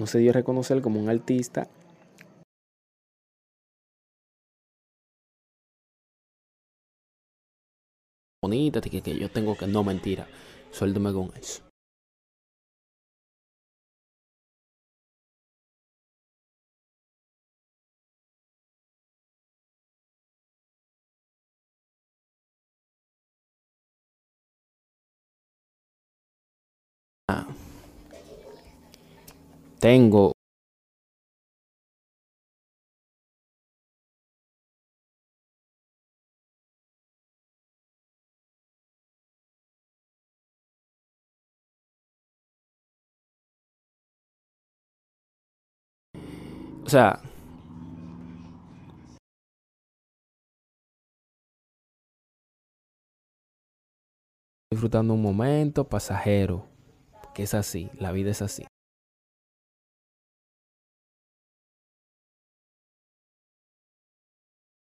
no se dio a reconocer como un artista. Bonita, que, que yo tengo que, no mentira, suéltame con eso. Ah tengo O sea, disfrutando un momento pasajero, porque es así, la vida es así.